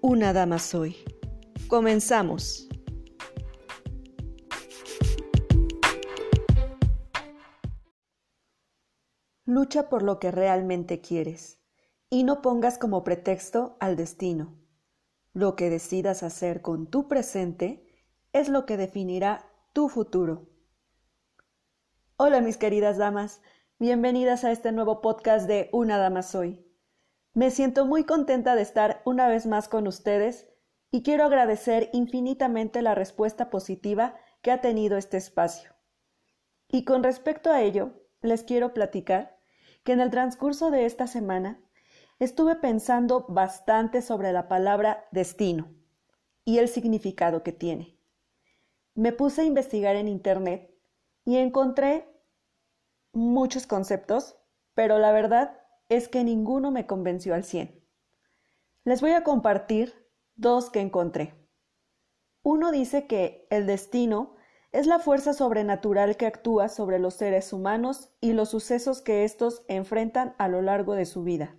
Una Dama Soy. Comenzamos. Lucha por lo que realmente quieres y no pongas como pretexto al destino. Lo que decidas hacer con tu presente es lo que definirá tu futuro. Hola mis queridas damas, bienvenidas a este nuevo podcast de Una Dama Soy. Me siento muy contenta de estar una vez más con ustedes y quiero agradecer infinitamente la respuesta positiva que ha tenido este espacio. Y con respecto a ello, les quiero platicar que en el transcurso de esta semana estuve pensando bastante sobre la palabra destino y el significado que tiene. Me puse a investigar en Internet y encontré muchos conceptos, pero la verdad es que ninguno me convenció al 100. Les voy a compartir dos que encontré. Uno dice que el destino es la fuerza sobrenatural que actúa sobre los seres humanos y los sucesos que éstos enfrentan a lo largo de su vida.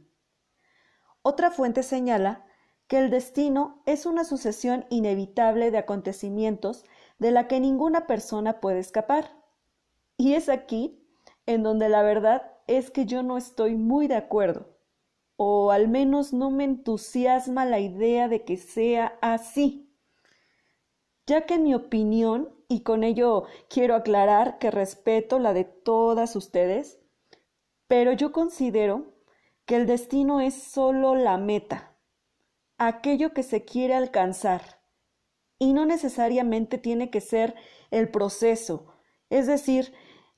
Otra fuente señala que el destino es una sucesión inevitable de acontecimientos de la que ninguna persona puede escapar. Y es aquí en donde la verdad es que yo no estoy muy de acuerdo, o al menos no me entusiasma la idea de que sea así, ya que mi opinión, y con ello quiero aclarar que respeto la de todas ustedes, pero yo considero que el destino es solo la meta, aquello que se quiere alcanzar, y no necesariamente tiene que ser el proceso, es decir,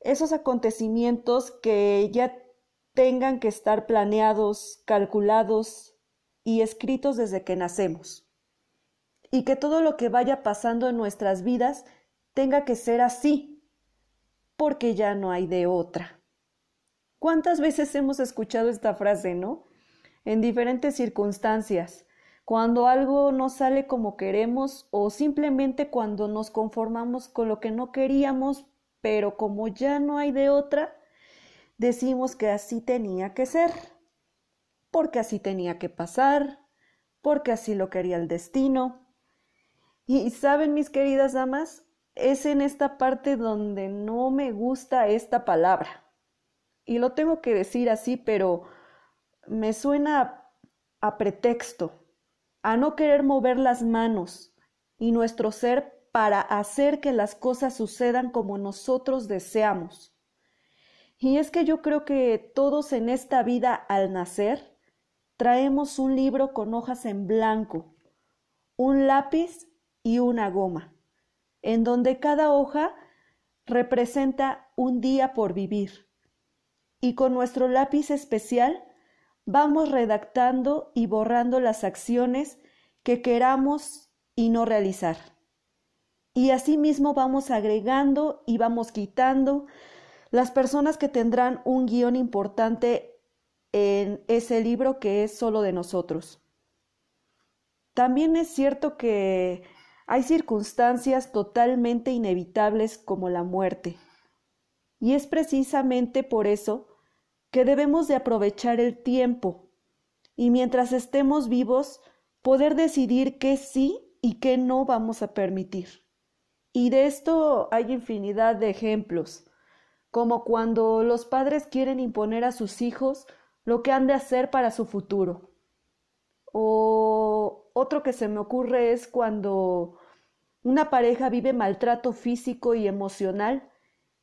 esos acontecimientos que ya tengan que estar planeados, calculados y escritos desde que nacemos. Y que todo lo que vaya pasando en nuestras vidas tenga que ser así, porque ya no hay de otra. ¿Cuántas veces hemos escuchado esta frase, no? En diferentes circunstancias, cuando algo no sale como queremos o simplemente cuando nos conformamos con lo que no queríamos, pero como ya no hay de otra, decimos que así tenía que ser, porque así tenía que pasar, porque así lo quería el destino. Y saben, mis queridas damas, es en esta parte donde no me gusta esta palabra y lo tengo que decir así, pero me suena a, pretexto, a no querer mover las manos y nuestro ser para hacer que las cosas sucedan como nosotros deseamos. Y es que yo creo que todos en esta vida al nacer traemos un libro con hojas en blanco, un lápiz y una goma, en donde cada hoja representa un día por vivir y con nuestro lápiz especial vamos redactando y borrando las acciones que queramos y no realizar. Y asimismo vamos agregando y vamos quitando las personas que tendrán un guion importante en ese libro que es solo de nosotros. También es cierto que hay circunstancias totalmente inevitables como la muerte. Y es precisamente por eso que debemos de aprovechar el tiempo y mientras estemos vivos poder decidir qué sí y qué no vamos a permitir. Y de esto hay infinidad de ejemplos, como cuando los padres quieren imponer a sus hijos lo que han de hacer para su futuro. O otro que se me ocurre es cuando una pareja vive maltrato físico y emocional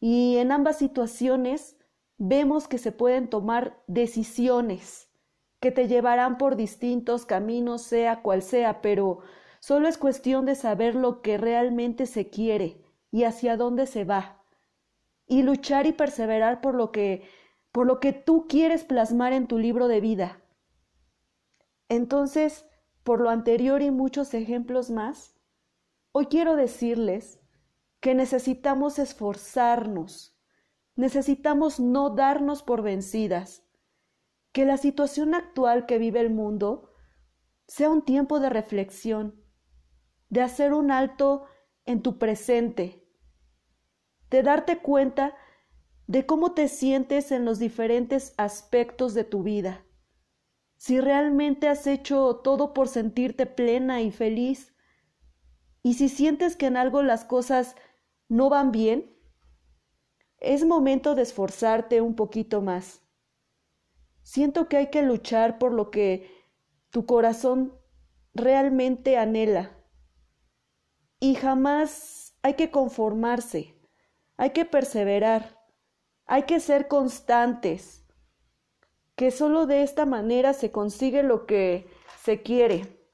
y en ambas situaciones vemos que se pueden tomar decisiones que te llevarán por distintos caminos, sea cual sea, pero solo es cuestión de saber lo que realmente se quiere y hacia dónde se va, y luchar y perseverar por lo que por lo que tú quieres plasmar en tu libro de vida. Entonces, por lo anterior y muchos ejemplos más, hoy quiero decirles que necesitamos esforzarnos, necesitamos no darnos por vencidas, que la situación actual que vive el mundo sea un tiempo de reflexión, de hacer un alto en tu presente, de darte cuenta de cómo te sientes en los diferentes aspectos de tu vida, si realmente has hecho todo por sentirte plena y feliz, y si sientes que en algo las cosas no van bien, es momento de esforzarte un poquito más. Siento que hay que luchar por lo que tu corazón realmente anhela. Y jamás hay que conformarse, hay que perseverar, hay que ser constantes, que solo de esta manera se consigue lo que se quiere,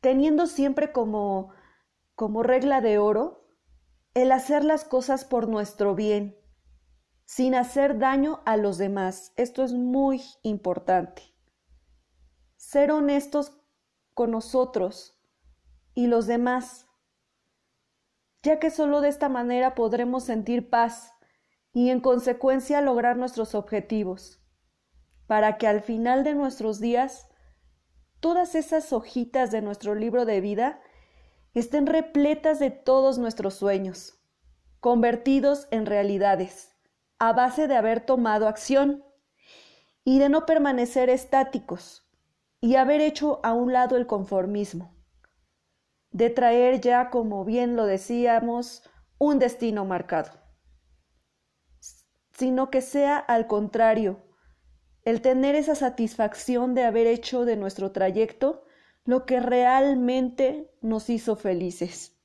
teniendo siempre como, como regla de oro el hacer las cosas por nuestro bien, sin hacer daño a los demás. Esto es muy importante. Ser honestos con nosotros y los demás, ya que solo de esta manera podremos sentir paz y en consecuencia lograr nuestros objetivos, para que al final de nuestros días todas esas hojitas de nuestro libro de vida estén repletas de todos nuestros sueños, convertidos en realidades, a base de haber tomado acción y de no permanecer estáticos y haber hecho a un lado el conformismo, de traer ya, como bien lo decíamos, un destino marcado, sino que sea al contrario, el tener esa satisfacción de haber hecho de nuestro trayecto lo que realmente nos hizo felices.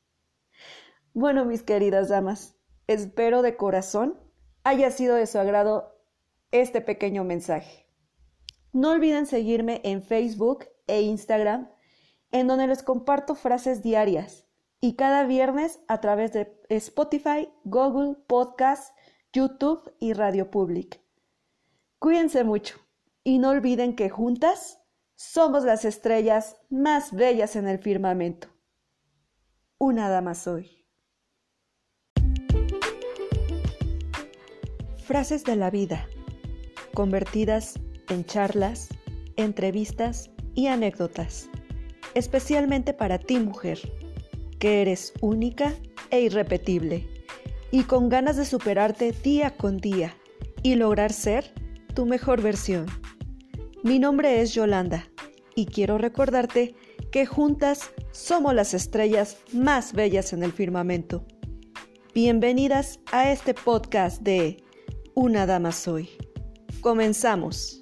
Bueno, mis queridas damas, espero de corazón haya sido de su agrado este pequeño mensaje. No olviden seguirme en Facebook e Instagram, en donde les comparto frases diarias y cada viernes a través de Spotify, Google Podcast, YouTube y Radio Public. Cuídense mucho y no olviden que juntas somos las estrellas más bellas en el firmamento. Una dama soy. Frases de la vida, convertidas en charlas, entrevistas y anécdotas, especialmente para ti mujer, que eres única e irrepetible y con ganas de superarte día con día y lograr ser tu mejor versión. Mi nombre es Yolanda y quiero recordarte que juntas somos las estrellas más bellas en el firmamento. Bienvenidas a este podcast de Una Dama Soy. Comenzamos.